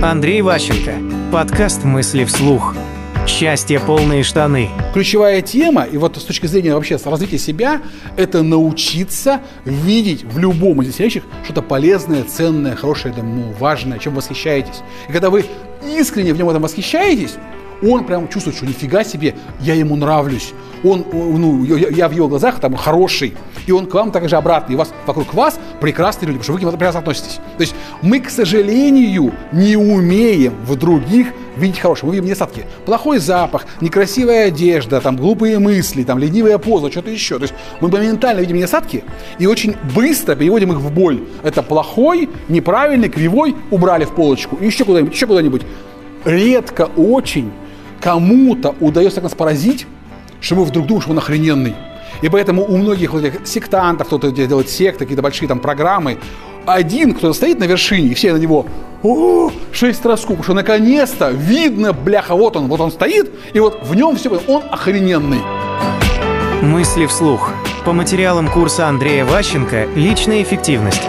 Андрей Ващенко. Подкаст «Мысли вслух». Счастье полные штаны. Ключевая тема, и вот с точки зрения вообще развития себя, это научиться видеть в любом из сидящих что-то полезное, ценное, хорошее, ну, важное, чем восхищаетесь. И когда вы искренне в нем этом восхищаетесь, он прям чувствует, что нифига себе, я ему нравлюсь. Он, ну, я в его глазах там хороший, и он к вам также обратно, и у вас вокруг вас прекрасные люди, потому что вы к нему прекрасно относитесь. То есть мы, к сожалению, не умеем в других видеть хорошее. Мы видим недостатки. Плохой запах, некрасивая одежда, там, глупые мысли, там, ленивая поза, что-то еще. То есть мы моментально видим недостатки и очень быстро переводим их в боль. Это плохой, неправильный, кривой, убрали в полочку. Еще куда-нибудь, еще куда-нибудь. Редко очень кому-то удается нас поразить, мы вдруг думаем, что он охрененный. И поэтому у многих вот этих сектантов, кто-то делает секты, какие-то большие там программы, один, кто стоит на вершине, и все на него о, шесть раз потому что наконец-то видно, бляха, вот он, вот он стоит, и вот в нем все, он охрененный. Мысли вслух. По материалам курса Андрея Ващенко «Личная эффективность».